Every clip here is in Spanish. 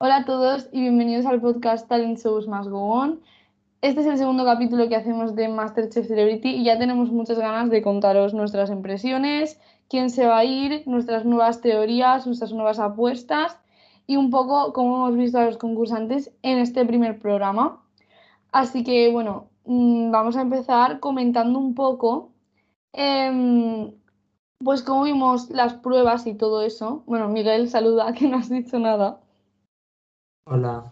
Hola a todos y bienvenidos al podcast Talent Shows Más Go On. Este es el segundo capítulo que hacemos de Masterchef Celebrity y ya tenemos muchas ganas de contaros nuestras impresiones, quién se va a ir, nuestras nuevas teorías, nuestras nuevas apuestas y un poco cómo hemos visto a los concursantes en este primer programa. Así que bueno, mm, vamos a empezar comentando un poco em, pues cómo vimos las pruebas y todo eso. Bueno, Miguel, saluda, que no has dicho nada. Hola.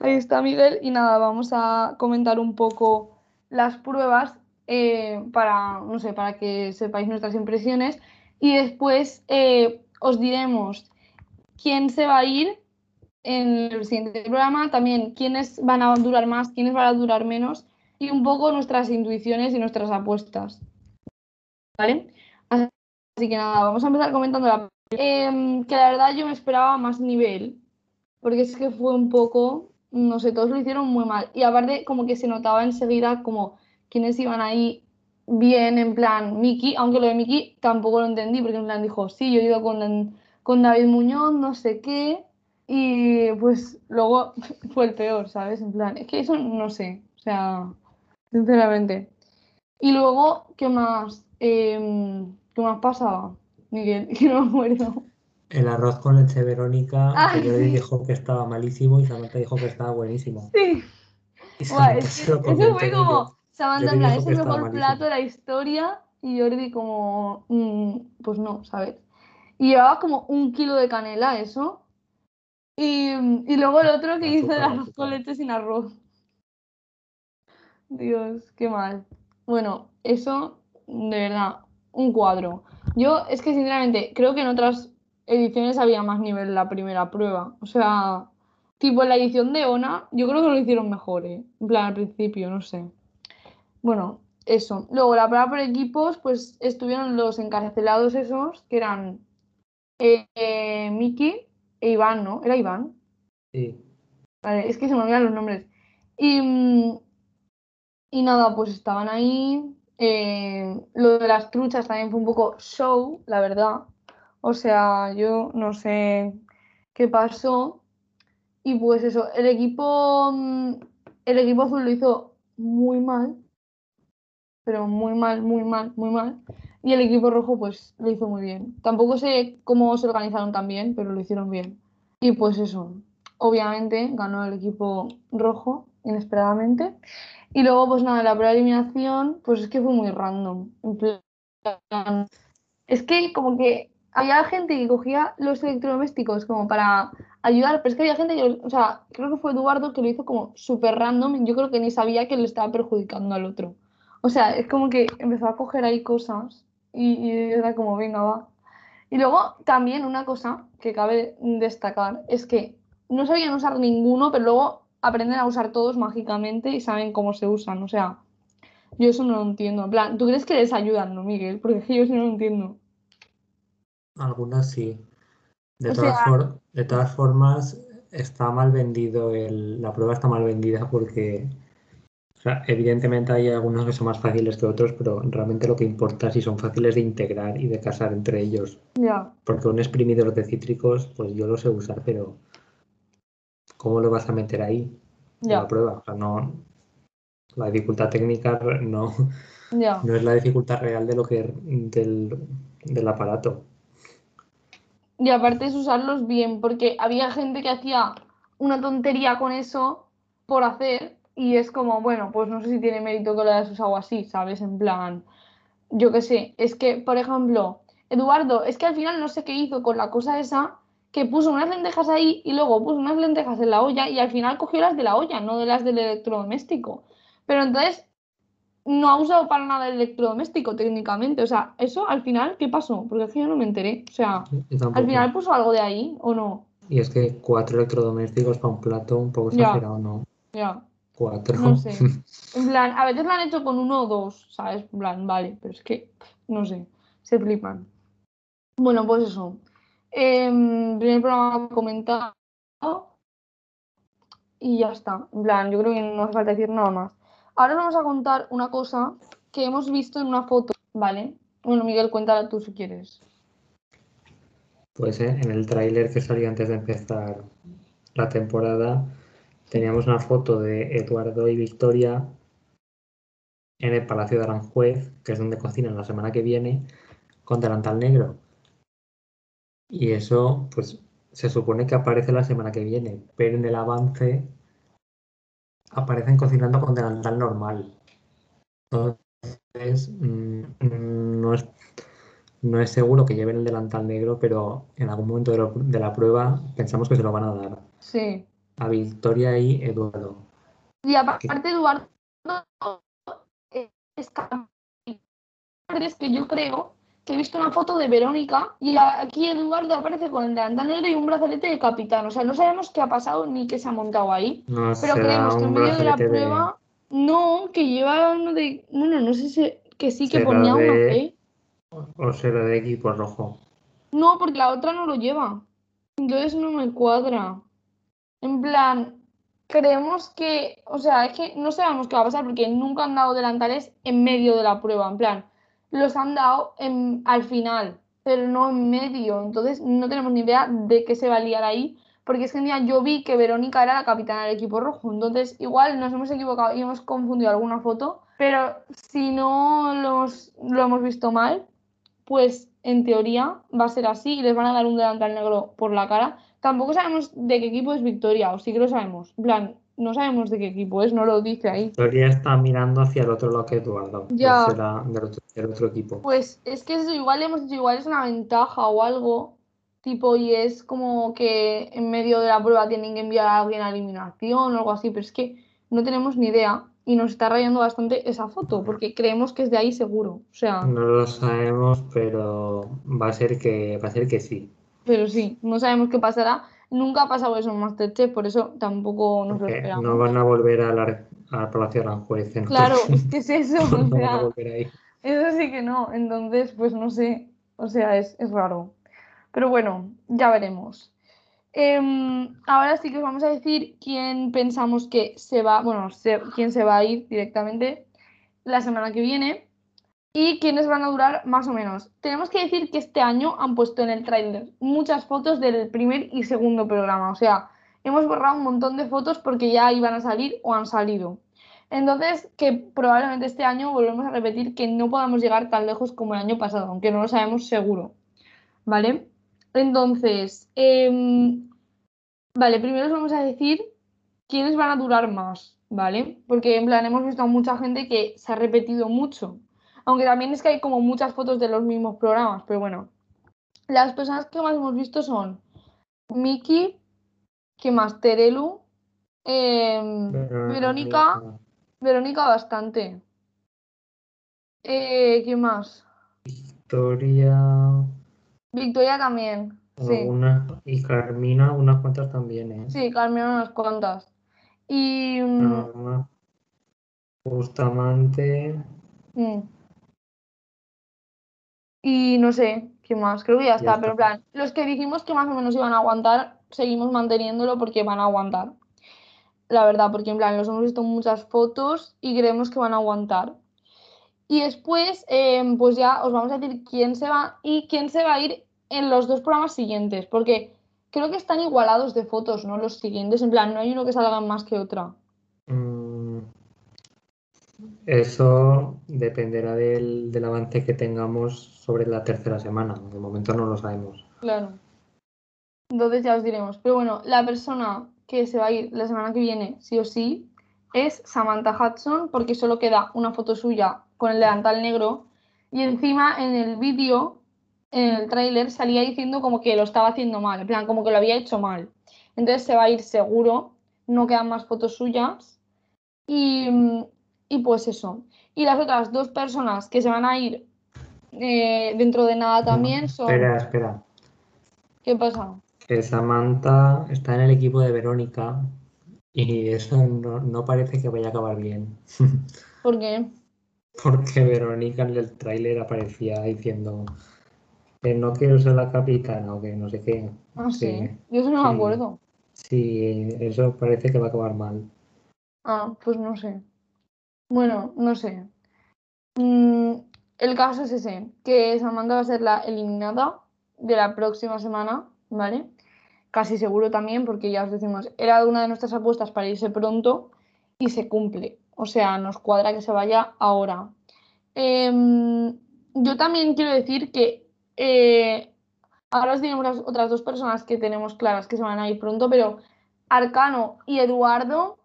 Ahí está Miguel y nada, vamos a comentar un poco las pruebas eh, para, no sé, para que sepáis nuestras impresiones y después eh, os diremos quién se va a ir en el siguiente programa, también quiénes van a durar más, quiénes van a durar menos y un poco nuestras intuiciones y nuestras apuestas. ¿Vale? Así que nada, vamos a empezar comentando la... Em, que la verdad yo me esperaba más nivel, porque es que fue un poco, no sé, todos lo hicieron muy mal. Y aparte como que se notaba enseguida como quienes iban ahí bien, en plan Miki, aunque lo de Miki tampoco lo entendí, porque en plan dijo, sí, yo he ido con, con David Muñoz, no sé qué, y pues luego fue el peor, ¿sabes? En plan, es que eso no sé, o sea, sinceramente. Y luego, ¿qué más? Em, ¿Qué más pasaba, Miguel? Que no me. El arroz con leche Verónica, Ay, que yo sí. dijo que estaba malísimo y Samantha dijo que estaba buenísimo. Sí. Y es eso fue como, Samantha, en plan, es el mejor plato de la historia y Jordi como, mm, pues no, ¿sabes? Y llevaba como un kilo de canela, eso. Y, y luego el otro que hizo el arroz con leche sin arroz. Dios, qué mal. Bueno, eso, de verdad, un cuadro. Yo es que sinceramente creo que en otras ediciones había más nivel en la primera prueba. O sea, tipo en la edición de Ona, yo creo que lo hicieron mejor, ¿eh? En plan, al principio, no sé. Bueno, eso. Luego, la prueba por equipos, pues estuvieron los encarcelados esos, que eran eh, eh, Miki e Iván, ¿no? ¿Era Iván? Sí. Vale, es que se me olvidan los nombres. Y, mm, y nada, pues estaban ahí. eh, lo de las truchas también fue un poco show, la verdad. O sea, yo no sé qué pasó. Y pues eso, el equipo, mm, el equipo azul lo hizo muy mal, pero muy mal, muy mal, muy mal. Y el equipo rojo pues lo hizo muy bien. Tampoco sé cómo se organizaron tan bien, pero lo hicieron bien. Y pues eso, obviamente ganó el equipo rojo, inesperadamente. Y luego, pues nada, la de eliminación, pues es que fue muy random. En plan, es que como que había gente que cogía los electrodomésticos como para ayudar, pero es que había gente que, o sea, creo que fue Eduardo que lo hizo como súper random. Yo creo que ni sabía que le estaba perjudicando al otro. O sea, es como que empezó a coger ahí cosas y, y era como, venga, va. Y luego también una cosa que cabe destacar es que no sabían usar ninguno, pero luego aprenden a usar todos mágicamente y saben cómo se usan. O sea, yo eso no lo entiendo. En plan, ¿tú crees que les ayudan, no, Miguel? Porque yo eso no lo entiendo. Algunas sí. De O todas, sea, for- de todas formas, está mal vendido el, la prueba está mal vendida porque, o sea, evidentemente hay algunos que son más fáciles que otros, pero realmente lo que importa es si son fáciles de integrar y de casar entre ellos. ya, Porque un exprimidor de cítricos, pues yo lo sé usar, pero ¿cómo lo vas a meter ahí en la prueba? O sea, no, la dificultad técnica no, no es la dificultad real de lo que del, del aparato. Y aparte es usarlos bien, porque había gente que hacía una tontería con eso por hacer y es como, bueno, pues no sé si tiene mérito que lo hayas usado así, ¿sabes? En plan, yo qué sé, es que, por ejemplo, Eduardo, es que al final no sé qué hizo con la cosa esa, que puso unas lentejas ahí y luego puso unas lentejas en la olla y al final cogió las de la olla, no de las del electrodoméstico. Pero entonces no ha usado para nada el electrodoméstico técnicamente, o sea, eso al final, ¿qué pasó? Porque es que yo no me enteré, o sea, al final puso algo de ahí o no, Y es que cuatro electrodomésticos para un plato, un poco Ya. exagerado, ¿no? ya. Cuatro. No sé. En plan, a veces lo han hecho con uno o dos, ¿sabes? En plan, vale, pero es que, no sé, se flipan. Bueno, pues eso. Em, primer programa comentado y ya está. En plan, yo creo que no hace falta decir nada más. Ahora os vamos a contar una cosa que hemos visto en una foto, ¿vale? Bueno, Miguel, cuéntala tú si quieres. Pues eh, en el tráiler que salió antes de empezar la temporada, teníamos una foto de Eduardo y Victoria en el Palacio de Aranjuez, que es donde cocinan la semana que viene, con delantal negro. Y eso, pues, se supone que aparece la semana que viene, pero en el avance aparecen cocinando con delantal normal. Entonces, mm, no es, no es seguro que lleven el delantal negro, pero en algún momento de, lo- de la prueba pensamos que se lo van a dar Sí. a Victoria y Eduardo. Y aparte, Eduardo eh, es que yo creo que he visto una foto de Verónica y aquí Eduardo aparece con el delantal negro y un brazalete de capitán. O sea, no sabemos qué ha pasado ni qué se ha montado ahí. No Pero creemos que en medio de la de- prueba, no, que lleva uno de. Bueno, no sé si. Que sí, que Será ponía de- P. o será de equipo rojo. No, porque la otra no lo lleva. Entonces no me cuadra. En plan, creemos que, o sea, es que no sabemos qué va a pasar porque nunca han dado delantales en medio de la prueba. En plan, los han dado en- al final, pero no en medio. Entonces no tenemos ni idea de qué se va a liar ahí. Porque es que día yo vi que Verónica era la capitana del equipo rojo. Entonces, igual nos hemos equivocado y hemos confundido alguna foto. Pero si no lo hemos, lo hemos visto mal, pues en teoría va a ser así y les van a dar un delantal negro por la cara. Tampoco sabemos de qué equipo es Victoria, o sí que lo sabemos. En no sabemos de qué equipo es, no lo dice ahí. Victoria está mirando hacia el otro lado que Eduardo. Ya. será del otro, del otro equipo. Pues es que eso igual hemos dicho, igual es una ventaja o algo, tipo, y es como que en medio de la prueba tienen que enviar a alguien a eliminación o algo así, pero es que no tenemos ni idea y nos está rayando bastante esa foto, porque creemos que es de ahí seguro. O sea, No lo sabemos, pero va a ser que va a ser que sí. pero sí, no sabemos qué pasará. Nunca ha pasado eso en Masterchef, por eso tampoco nos lo esperamos. no van a volver al, ar- al Palacio Aranjuez. Claro, entonces es que es eso, no o van a sea, volver ahí. eso sí que no. Entonces, pues no sé, o sea, es, es raro. Pero bueno, ya veremos. Em, ahora sí que os vamos a decir quién pensamos que se va, bueno, se- quién se va a ir directamente la semana que viene y quiénes van a durar más o menos. Tenemos que decir que este año han puesto en el tráiler muchas fotos del primer y segundo programa, o sea, hemos borrado un montón de fotos porque ya iban a salir o han salido. Entonces, que probablemente este año volvemos a repetir que no podamos llegar tan lejos como el año pasado, aunque no lo sabemos seguro. ¿Vale? Entonces, em, vale, primero os vamos a decir quiénes van a durar más, ¿vale? Porque en plan hemos visto a mucha gente que se ha repetido mucho. Aunque también es que hay como muchas fotos de los mismos programas, pero bueno. Las personas que más hemos visto son Miki, que más Terelu, em, Verónica, Verónica bastante. Eh, ¿quién más? Victoria, Victoria también. Sí, y Carmina, unas cuantas también, ¿eh? sí, Carmen unas cuantas. Y Algunas. Bustamante, mm. Y no sé, ¿qué más? Creo que ya Ya está, pero en plan, los que dijimos que más o menos iban a aguantar, seguimos manteniéndolo porque van a aguantar. La verdad, porque en plan, los hemos visto en muchas fotos y creemos que van a aguantar. Y después, em, pues ya os vamos a decir quién se va y quién se va a ir en los dos programas siguientes, porque creo que están igualados de fotos, ¿no? Los siguientes, en plan, no hay uno que salga más que otra. Mm, Eso dependerá del, del avance que tengamos sobre la tercera semana. De momento no lo sabemos. Claro. Entonces ya os diremos. Pero bueno, la persona que se va a ir la semana que viene, sí o sí, es Samantha Hudson, porque solo queda una foto suya con el delantal negro. Y encima en el vídeo, en el tráiler, salía diciendo como que lo estaba haciendo mal, en plan, como que lo había hecho mal. Entonces se va a ir seguro, no quedan más fotos suyas. Y, mm, y pues eso. Y las otras dos personas que se van a ir eh, dentro de nada también son. Espera, espera. ¿Qué pasa? Que Samantha está en el equipo de Verónica y eso no, no parece que vaya a acabar bien. ¿Por qué? Porque Verónica en el tráiler aparecía diciendo que no quiero ser la capitana o que no sé qué. Ah, sí. Sí, Yo eso no me acuerdo. Sí, eso parece que va a acabar mal. Ah, pues no sé. Bueno, no sé. Mm, el caso es ese, que Samantha va a ser la eliminada de la próxima semana, ¿vale? casi seguro también, porque ya os decimos, era una de nuestras apuestas para irse pronto y se cumple. O sea, nos cuadra que se vaya ahora. Em, yo también quiero decir que eh, ahora os otras dos personas que tenemos claras que se van a ir pronto, pero Arcano y Eduardo,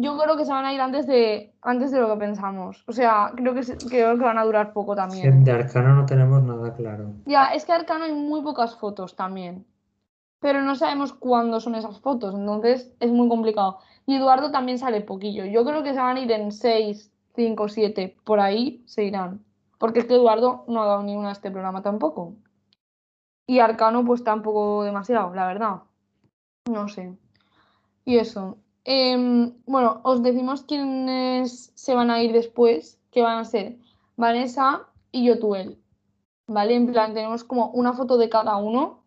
yo creo que se van a ir antes de, antes de lo que pensamos. O sea, creo que, creo que van a durar poco también. De Arcano no tenemos nada claro. Ya, es que Arcano hay muy pocas fotos también pero no sabemos cuándo son esas fotos, entonces es muy complicado. Y Eduardo también sale poquillo. Yo creo que se van a ir en 6, 5, 7, por ahí se irán. Porque es que Eduardo no ha dado ni una a este programa tampoco. Y Arcano pues tampoco demasiado, la verdad. No sé. Y eso. Em, bueno, os decimos quiénes se van a ir después, que van a ser Vanessa y Yotuel. ¿Vale? En plan, tenemos como una foto de cada uno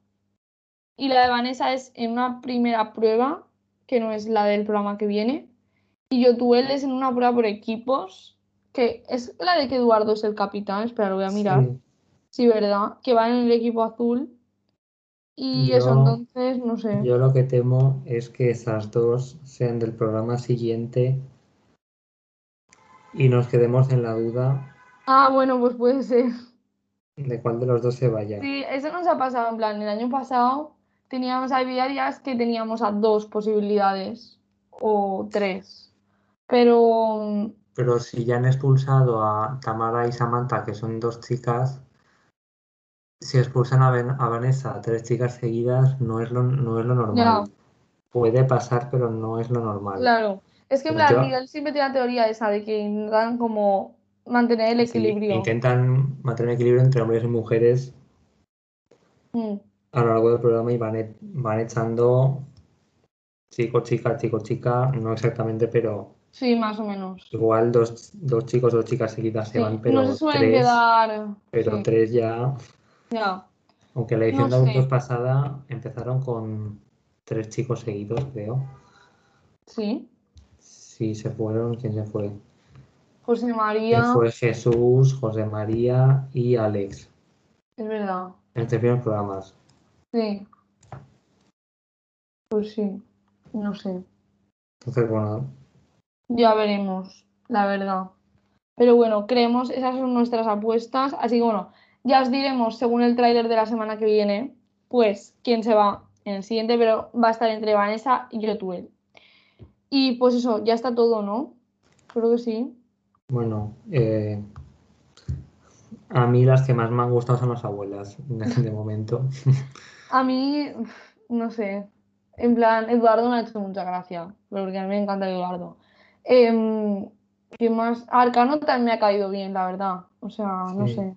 y la de Vanessa es en una primera prueba, que no es la del programa que viene. Y Yotuel es en una prueba por equipos, que es la de que Eduardo es el capitán. Espera, lo voy a mirar. Sí, ¿verdad? Que va en el equipo azul. Y eso, entonces, no sé. Yo lo que temo es que esas dos sean del programa siguiente y nos quedemos en la duda. Ah, bueno, pues puede ser. De cuál de los dos se vaya. Sí, eso nos ha pasado en plan, el año pasado teníamos, había días que teníamos a dos posibilidades o tres. Pero. Pero si ya han expulsado a Tamara y Samantha, que son dos chicas, si expulsan a, a Vanessa a tres chicas seguidas, no es lo, no es lo normal. Puede pasar, pero no es lo normal. Claro. Es que en plan, Miguel siempre tiene la teoría esa de que intentan como mantener el equilibrio. intentan mantener el equilibrio entre hombres y mujeres. Mm a lo largo del programa y van, e, van echando chico, chica, chico, chica, no exactamente, pero... Sí, más o menos. Igual dos, dos chicos dos chicas seguidas se van, pero no se tres, quedar... Pero tres ya... Ya. Aunque la edición de adultos pasada empezaron con tres chicos seguidos, creo. Sí. Sí, se fueron. ¿Quién se fue? José María. fue Jesús, José María y Alex. Es verdad. En este primeros programas. Sí. Pues sí, no sé. Entonces, bueno. Ya veremos, la verdad. Pero bueno, creemos, esas son nuestras apuestas. Así que bueno, ya os diremos, según el tráiler de la semana que viene, pues quién se va en el siguiente, pero va a estar entre Vanessa y Yotuel. Y pues eso, ya está todo, ¿no? Creo que sí. Bueno, eh, a mí las que más me han gustado son las abuelas, de momento. A mí, no sé. En plan, Eduardo me ha hecho mucha gracia, porque a mí me encanta Eduardo. Eh, ¿Qué más? Arcano también me ha caído bien, la verdad. O sea, no sé.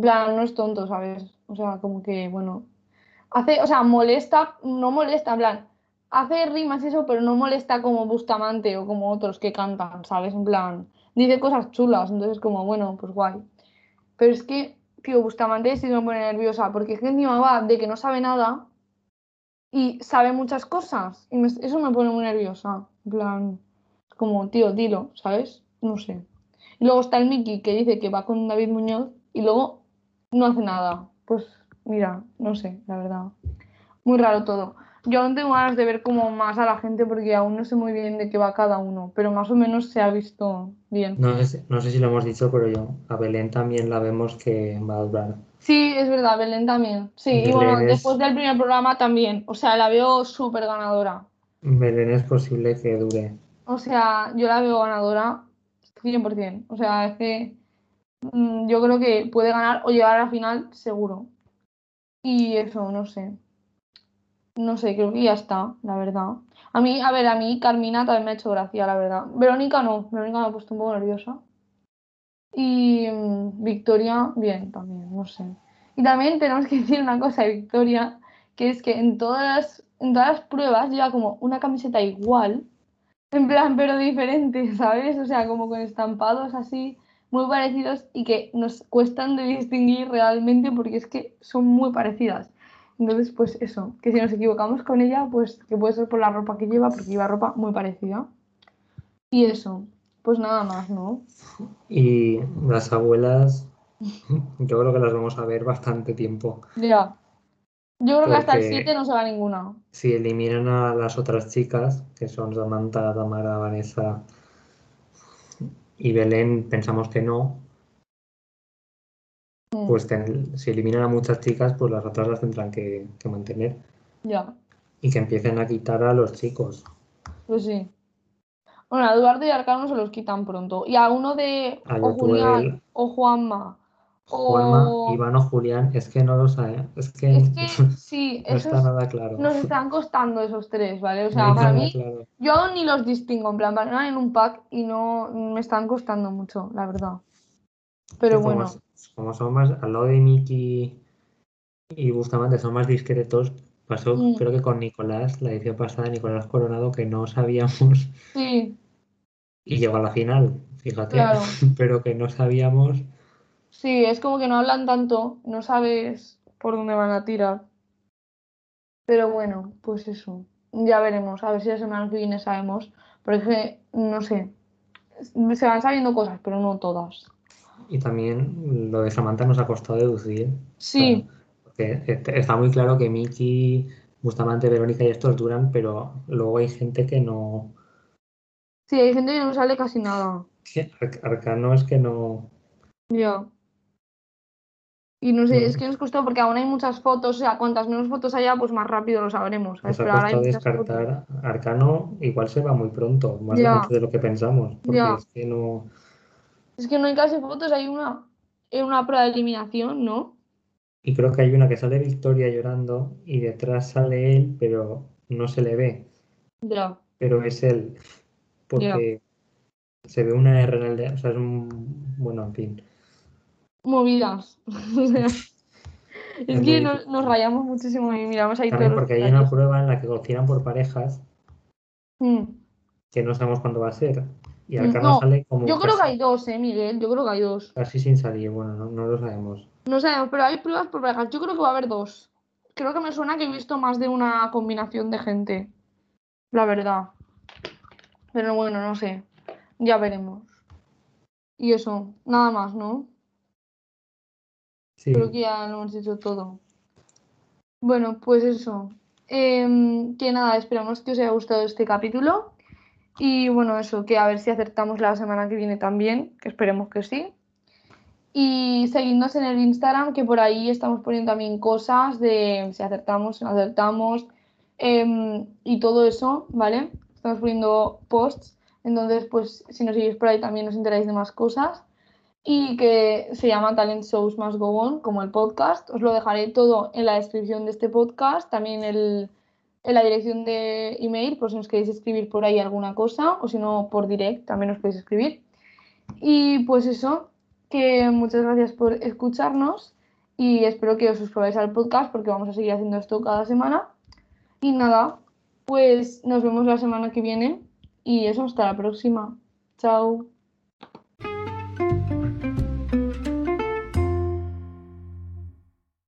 Plan, no es tonto, ¿sabes? O sea, como que, bueno. Hace, o sea, molesta, no molesta, en plan, hace rimas y eso, pero no molesta como Bustamante o como otros que cantan, ¿sabes? En plan, dice cosas chulas, entonces como, bueno, pues guay. Pero es que tío, Bustamante sí me pone nerviosa, porque es que encima va de que no sabe nada y sabe muchas cosas. Y eso me pone muy nerviosa. En plan, como, tío, dilo, ¿sabes? No sé. Y luego está el Mickey que dice que va con David Muñoz y luego no hace nada. Pues mira, no sé, la verdad. Muy raro todo. Yo aún tengo ganas de ver como más a la gente porque aún no sé muy bien de qué va cada uno, pero más o menos se ha visto bien. No sé, no sé si lo hemos dicho, pero yo a Belén también la vemos que va a durar. Sí, es verdad, Belén también. Sí, y bueno, después del primer programa también. O sea, la veo súper ganadora. Belén es posible que dure. O sea, yo la veo ganadora 100%. O sea, es que yo creo que puede ganar o llegar a la final seguro. Y eso, no sé. No sé, creo que ya está, la verdad. A mí, a ver, a mí Carmina también me ha hecho gracia, la verdad. Verónica no, Verónica me ha puesto un poco nerviosa. Y mm, Victoria, bien, también, no sé. Y también tenemos que decir una cosa Victoria, que es que en todas en todas las pruebas lleva como una camiseta igual, en plan, pero diferente, ¿sabes? O sea, como con estampados así, muy parecidos y que nos cuestan de distinguir realmente porque es que son muy parecidas. Entonces, pues eso, que si nos equivocamos con ella, pues que puede ser por la ropa que lleva, porque lleva ropa muy parecida. Y eso, pues nada más, ¿no? Y las abuelas, yo creo que las vamos a ver bastante tiempo. Ya. Yo creo que hasta el Porque- 7 no se va ninguna. Si eliminan a las otras chicas, que son Samantha, Tamara, Vanessa y Belén, pensamos que no, Mm, pues ten- si eliminan a muchas chicas, pues las otras las tendrán que, que mantener Ya, y que empiecen a quitar a los chicos. pues sí. Bueno, a Eduardo y Arcano se los quitan pronto. Y a uno de A o Julián o Juanma. Juanma, o- Iván o Julián, es que no lo saben, es que, Es que sí, no está nada claro. nos están costando esos tres, ¿vale? O sea, para mí, claro. yo aún ni los distingo, en plan, van en un pack y no me están costando mucho, la verdad. Pero Como- bueno, Como son más, al lado de Miki y Bustamante son más discretos, pasó Mm. creo que con Nicolás, la edición pasada, Nicolás Coronado, que no sabíamos sí, y llegó a la final, fíjate, Claro. pero que no sabíamos. Sí, es como que no hablan tanto, no sabes por dónde van a tirar. Pero bueno, pues eso, ya veremos, a ver si la semana que viene sabemos, porque no sé, se van sabiendo cosas, pero no todas. Y también lo de Samantha nos ha costado deducir. Sí, Porque est- está muy claro que Miki, Bustamante, Verónica y estos duran, pero luego hay gente que no. sí, hay gente que no sale casi nada. Ar- Arcano es que no. Ya. Y no sé, es que nos costó porque aún hay muchas fotos, o sea, cuantas menos fotos haya, pues más rápido lo sabremos. Nos ha Pero hay costado fotos. descartar. Arcano igual se va muy pronto, más Ya. de mucho de lo que pensamos. Porque Ya. es que no. Es que no hay casi fotos, hay una, en una prueba de eliminación, ¿no? Y creo que hay una que sale Victoria llorando y detrás sale él, pero no se le ve. Ya. Pero es él. Porque se ve una R en el de. O sea, es un. Bueno, en fin. Movidas. O sea, es que nos, nos rayamos muchísimo y miramos ahí También porque hay una prueba en la que cocinan por parejas Mm. que no sabemos cuándo va a ser. Y Mm, Arcano no, sale como Yo creo que hay dos, ¿eh, Miguel? Yo creo que hay dos. casi sin salir. Bueno, no, no lo sabemos. No sabemos, pero hay pruebas por parejas. Yo creo que va a haber dos. Creo que me suena que he visto más de una combinación de gente. La verdad. Pero bueno, no sé. Ya veremos. Y eso, nada más, ¿no? Sí, Creo que ya lo hemos dicho todo. Bueno, pues eso. Em, que nada, esperamos que os haya gustado este capítulo. Y bueno, eso, que a ver si acertamos la semana que viene también, que esperemos que sí. Y seguidnos en el Instagram, que por ahí estamos poniendo también cosas de si acertamos, si no acertamos, em, y todo eso, ¿vale? Estamos poniendo posts, entonces pues si nos seguís por ahí también os enteráis de más cosas. Y que se llama Talent Shows Must Go On, como el podcast. Os lo dejaré todo en la descripción de este podcast, también el, en la dirección de email, por si nos queréis escribir por ahí alguna cosa, o si no, por direct también os podéis escribir. Y pues eso, que muchas gracias por escucharnos y espero que os suscribáis al podcast porque vamos a seguir haciendo esto cada semana. Y nada, pues nos vemos la semana que viene y eso, hasta la próxima. Chao.